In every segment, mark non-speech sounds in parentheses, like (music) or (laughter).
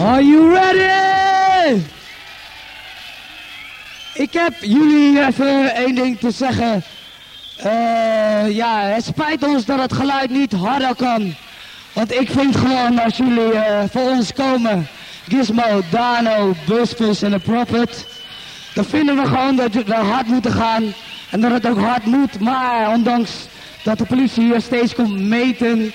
Are you ready? Ik heb jullie even één ding te zeggen. Eh, ja, het spijt ons dat het geluid niet harder kan. Want ik vind gewoon als jullie eh, voor ons komen, Gizmo, Dano, Busbus en de Prophet, dan vinden we gewoon dat we hard moeten gaan. En dat het ook hard moet. Maar ondanks dat de politie hier steeds komt meten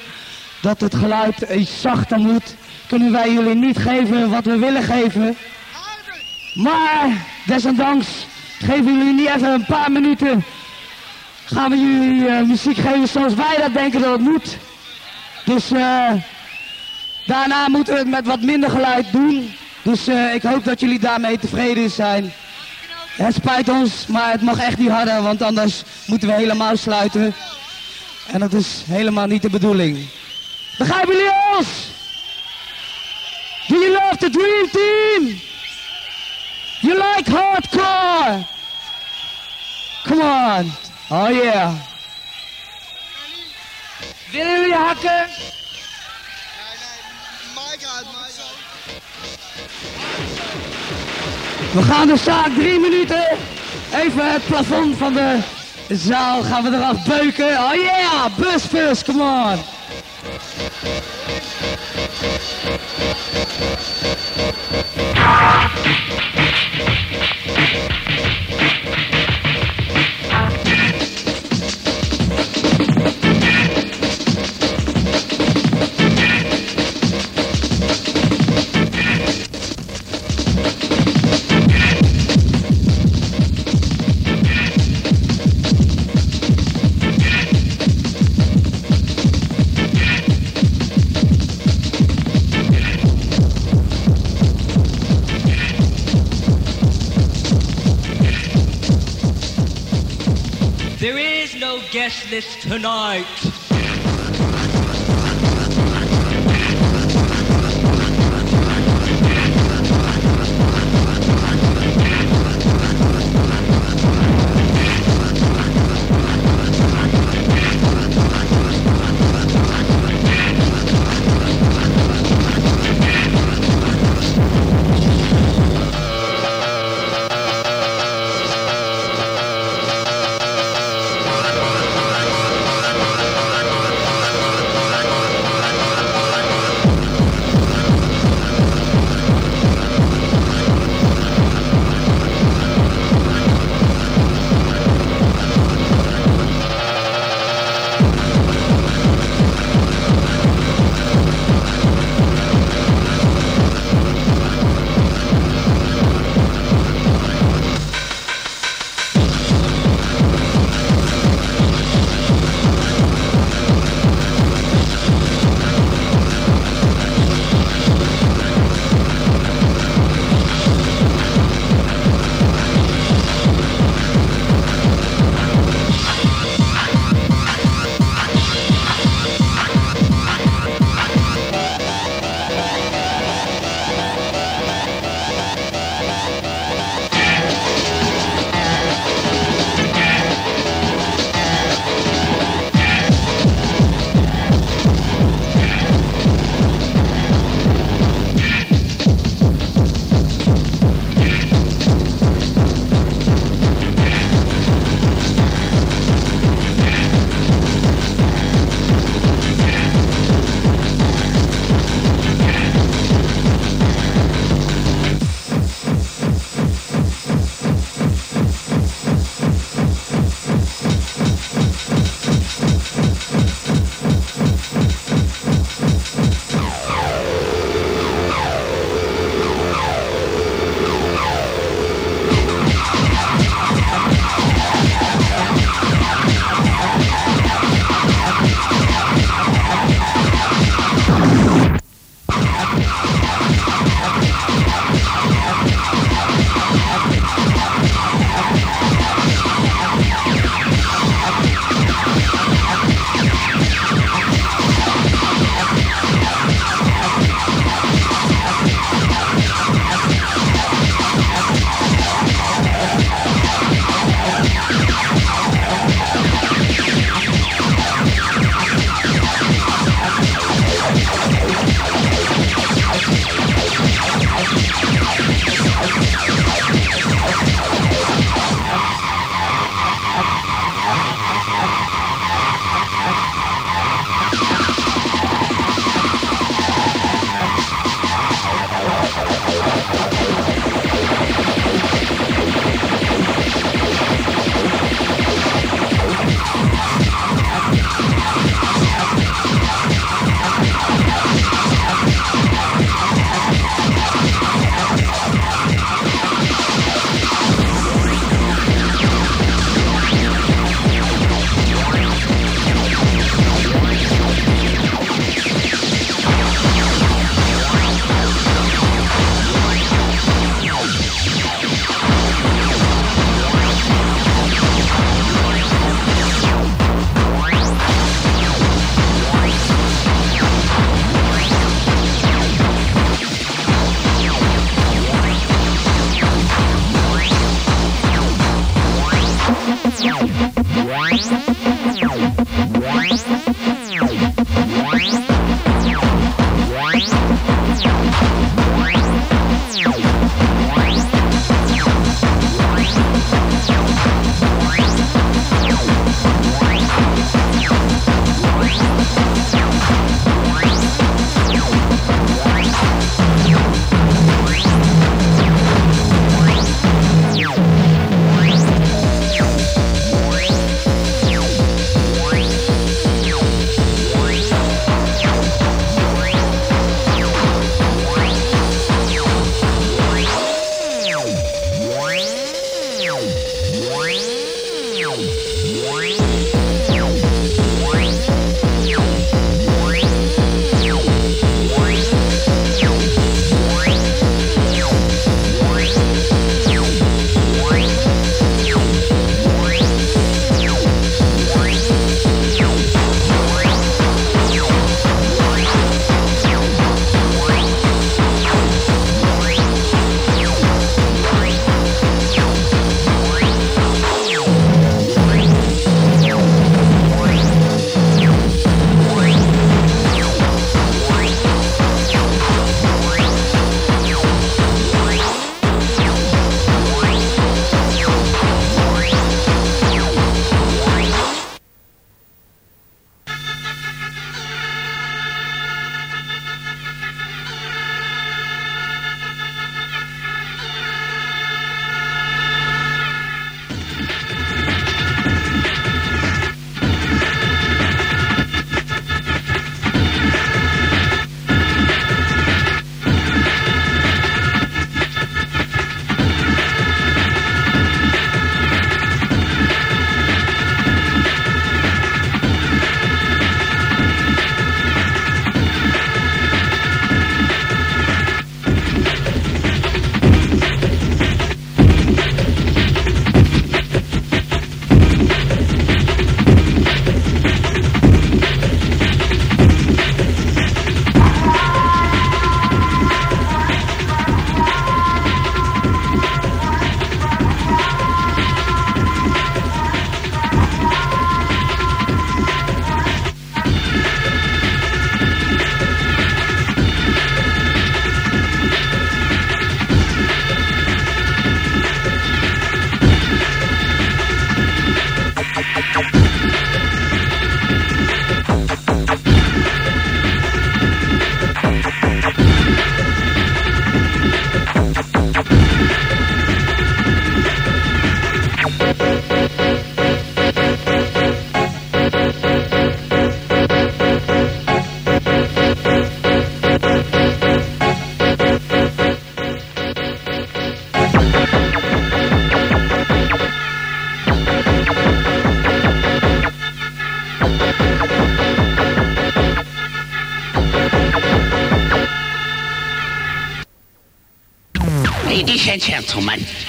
dat het geluid iets zachter moet, kunnen wij jullie niet geven wat we willen geven. Maar desondanks geven jullie niet even een paar minuten. Gaan we jullie eh, muziek geven zoals wij dat denken dat het moet. Dus eh, daarna moeten we het met wat minder geluid doen. Dus eh, ik hoop dat jullie daarmee tevreden zijn. Het spijt ons, maar het mag echt niet harder, want anders moeten we helemaal sluiten. En dat is helemaal niet de bedoeling. Begrijpen jullie ons? Do you love the dream team? You like hardcore? Come on. Oh yeah. Willen jullie hakken? We gaan de zaak drie minuten. Even het plafond van de zaal gaan we eraf beuken. Oh yeah, bus bus, come on. Thank you. Guest list tonight.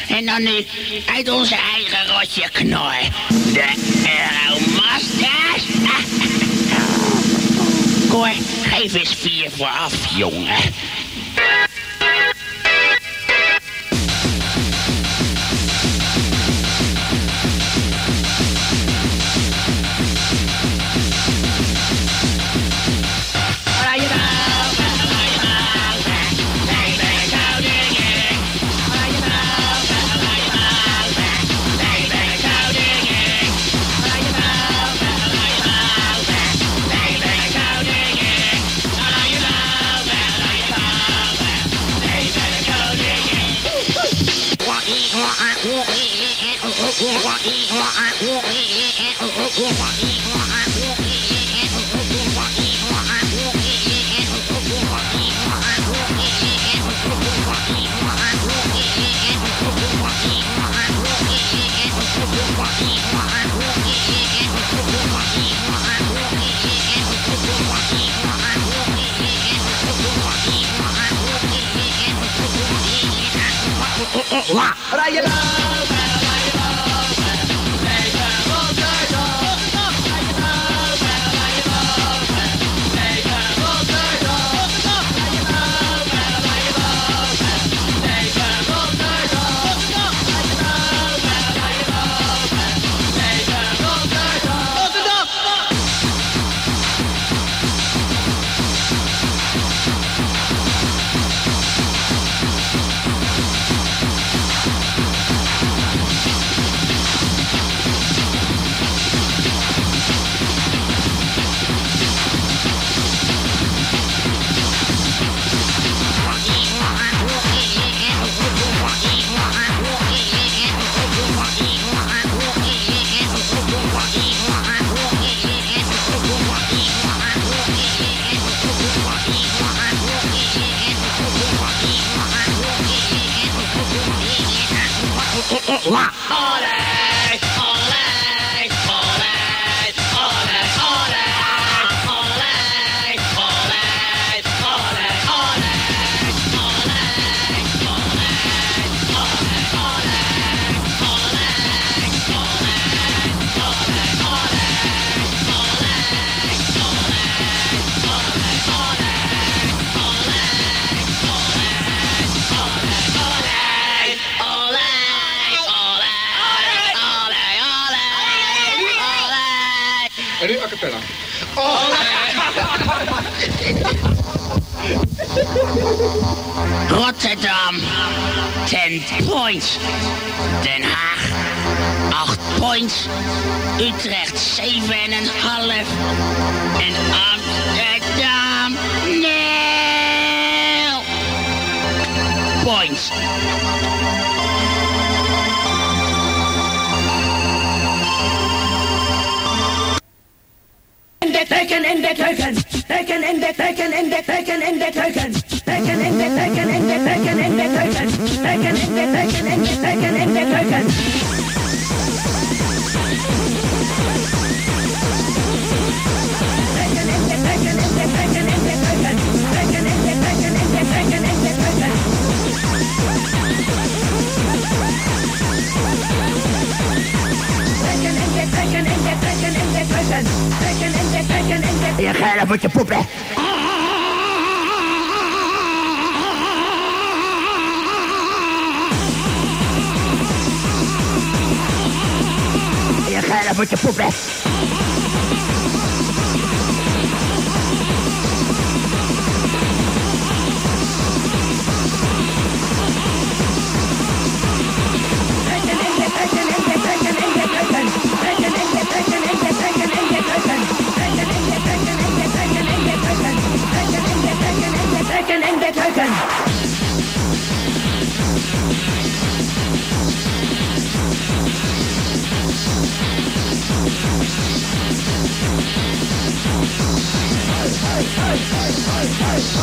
En dan nu uit onze eigen rotje knor. De Euromasters. Cor, (laughs) geef eens vier vooraf, jongen. Rayela. 话。Rotterdam, 10 points. Den Haag, 8 points. Utrecht, 7,5. En Amsterdam, 0 points. in de keuken, in de keuken. Keuken in de keuken, in de keuken, in de keuken. Stecken in den Decken, in den Decken, in you fed up with your poop ass.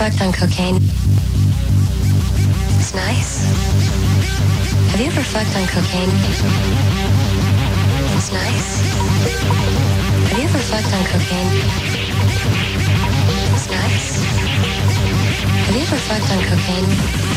fucked on cocaine? It's nice. Have you ever fucked on cocaine? It's nice. Have you ever fucked on cocaine? It's nice. Have you ever fucked on cocaine?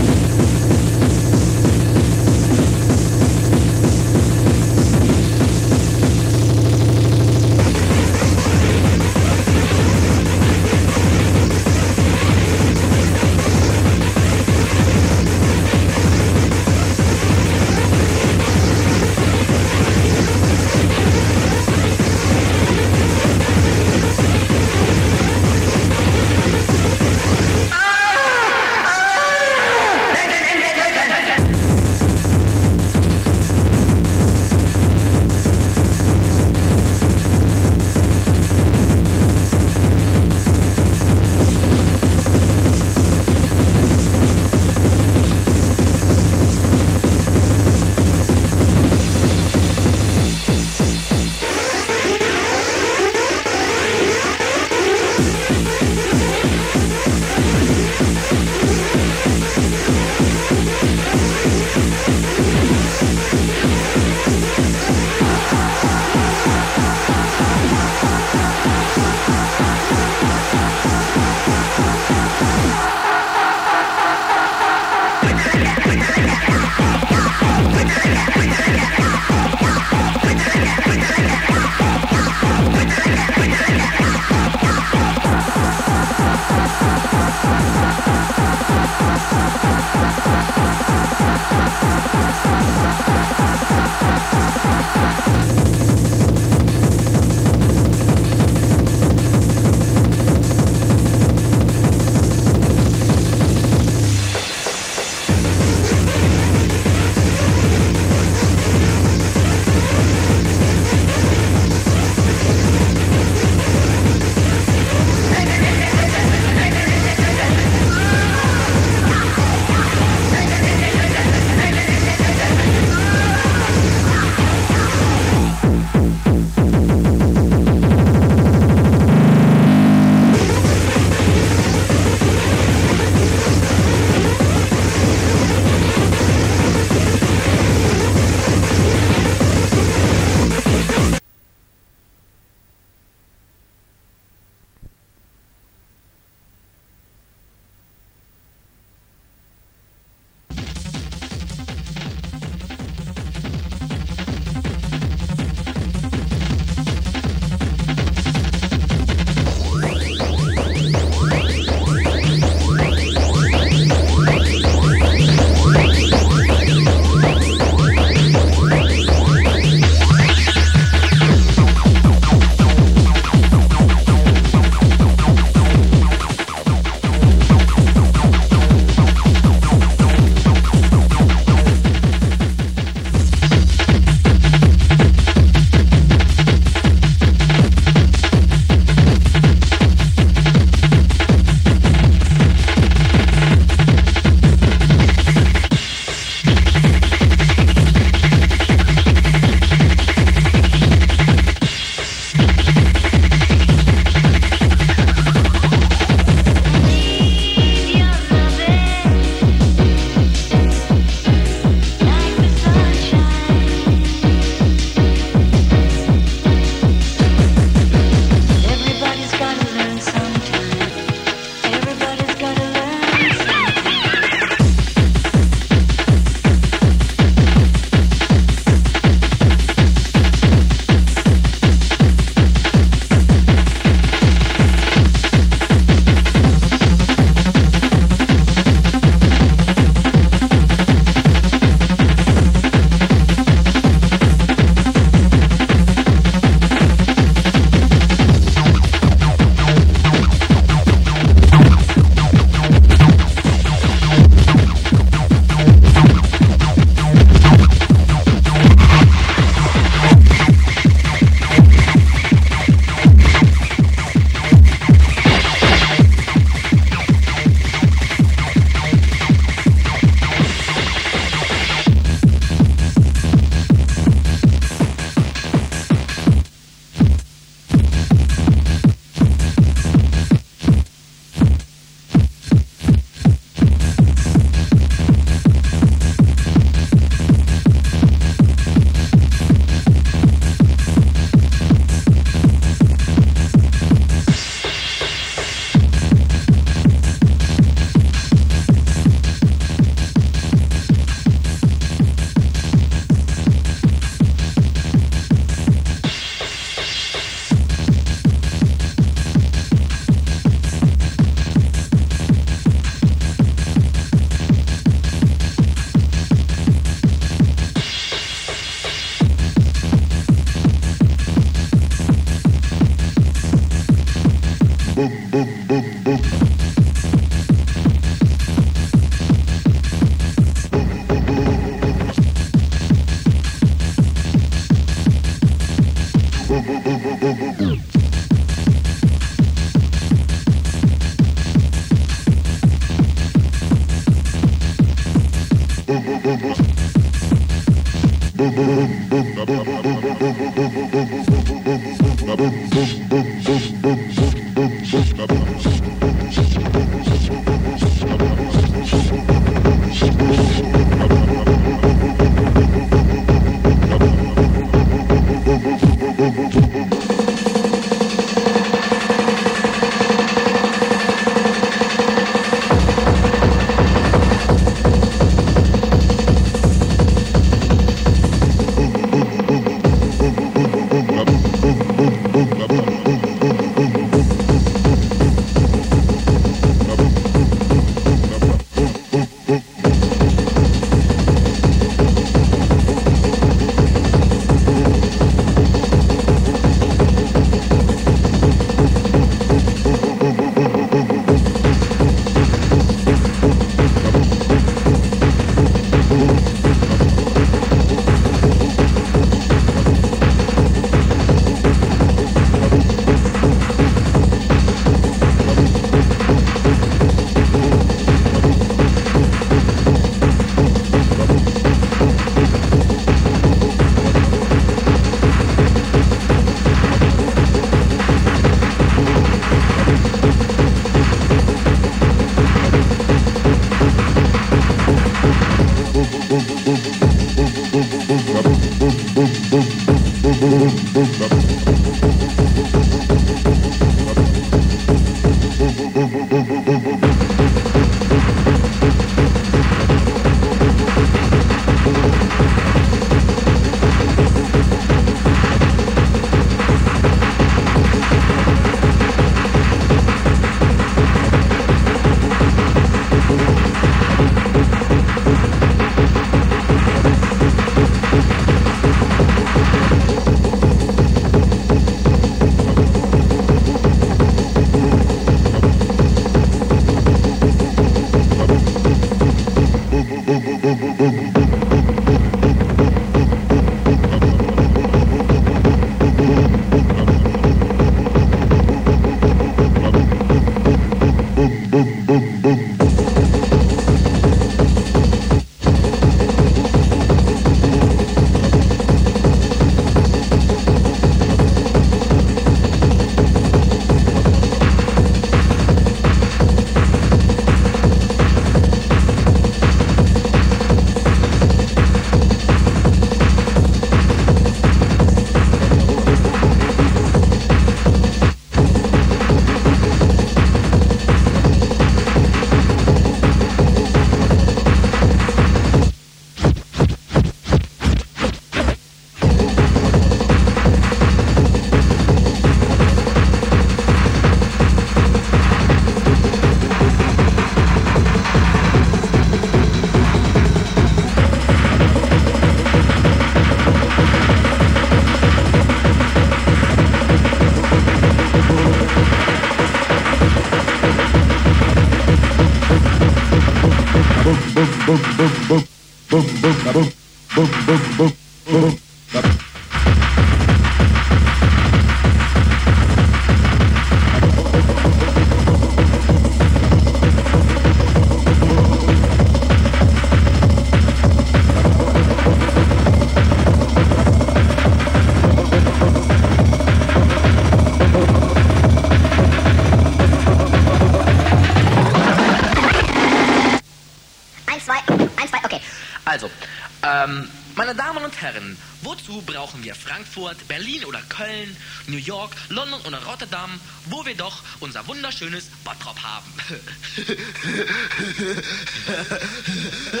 Unser wunderschönes Bottrop haben? (laughs)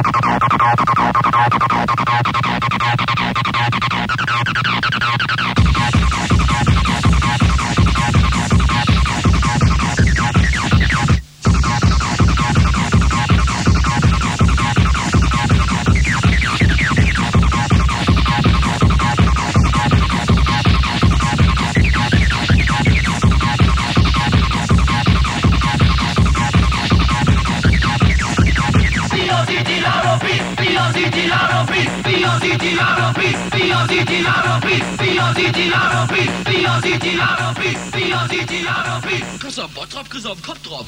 どどどどどどどどどどどどどどどど。auf den Kopf drauf.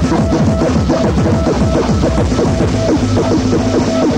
Thank you.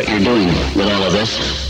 What you're doing with all of this?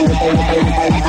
I'm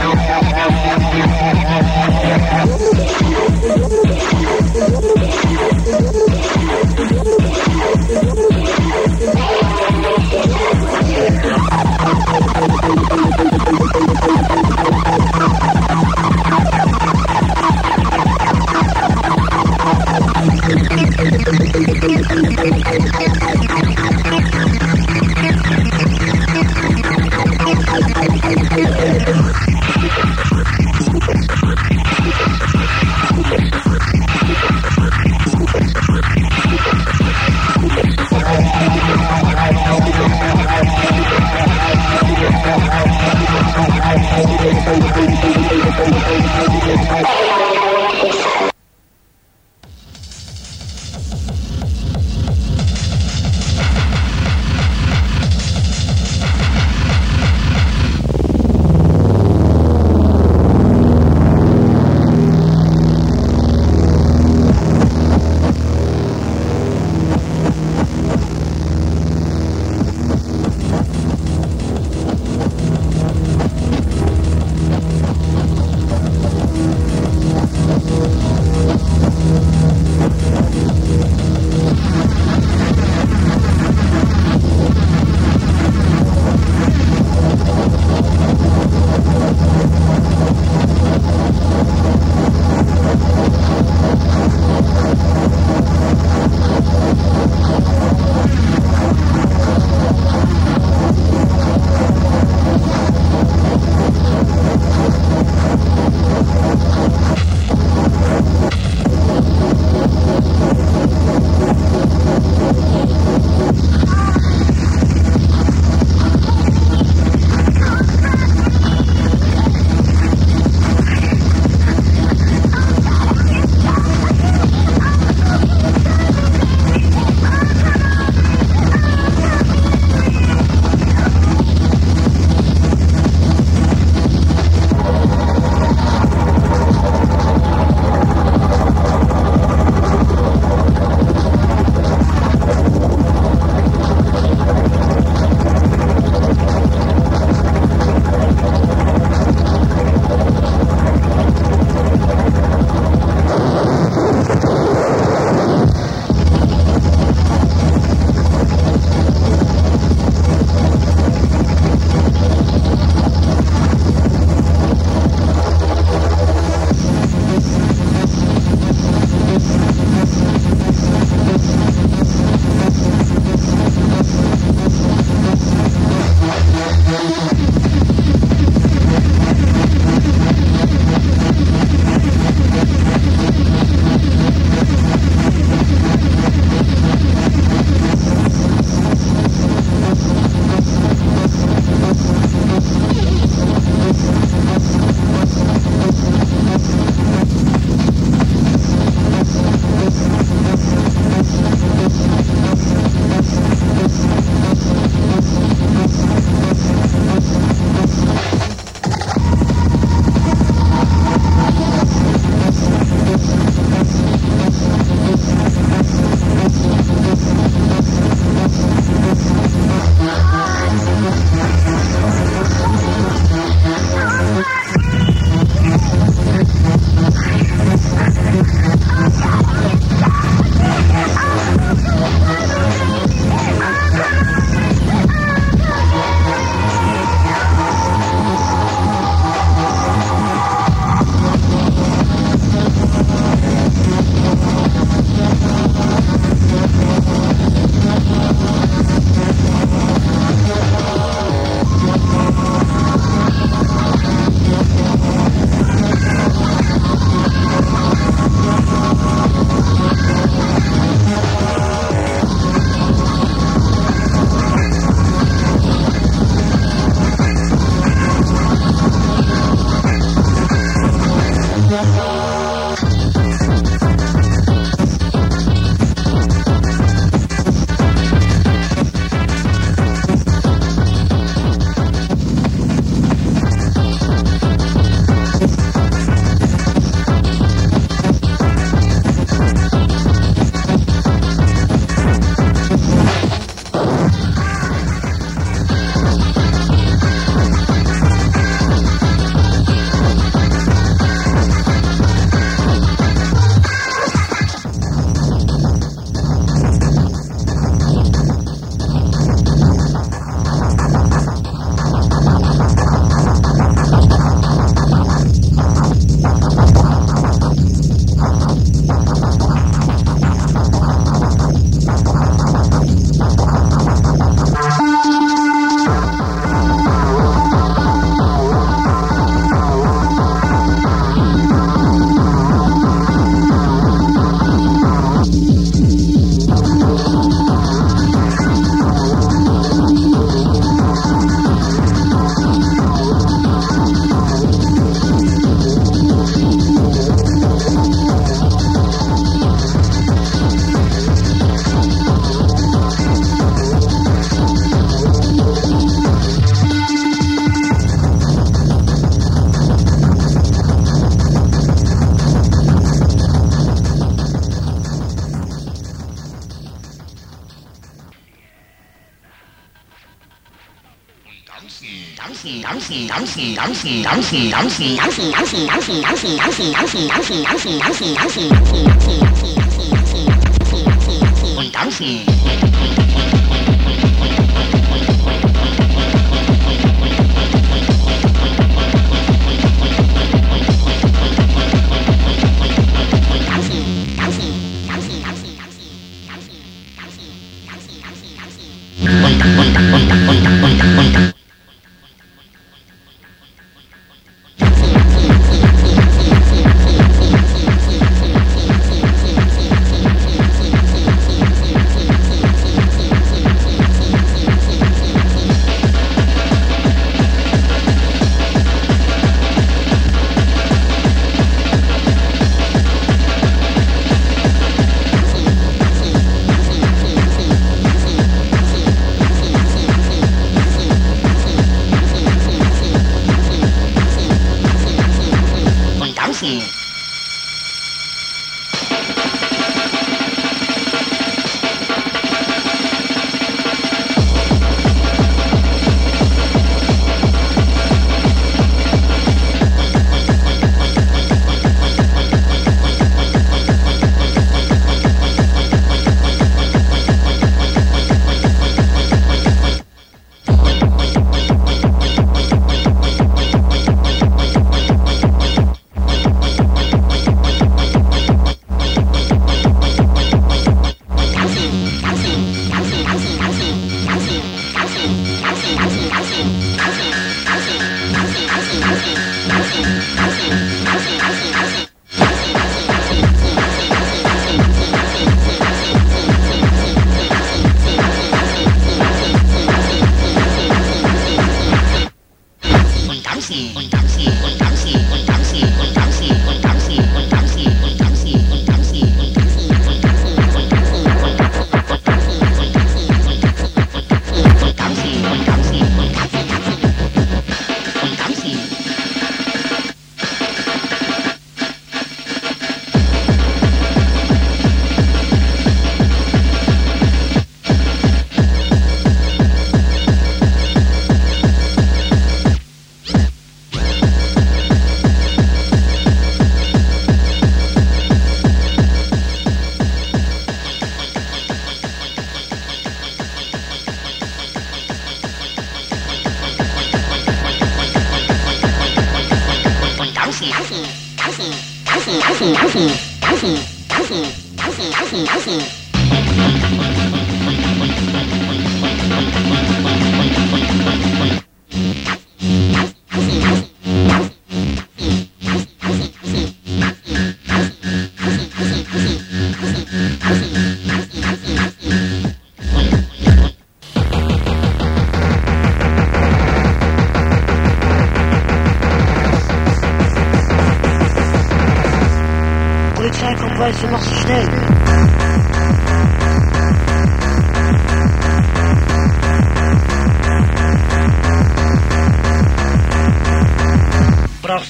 Und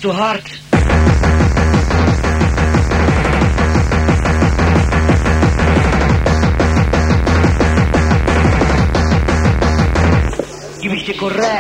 to heart.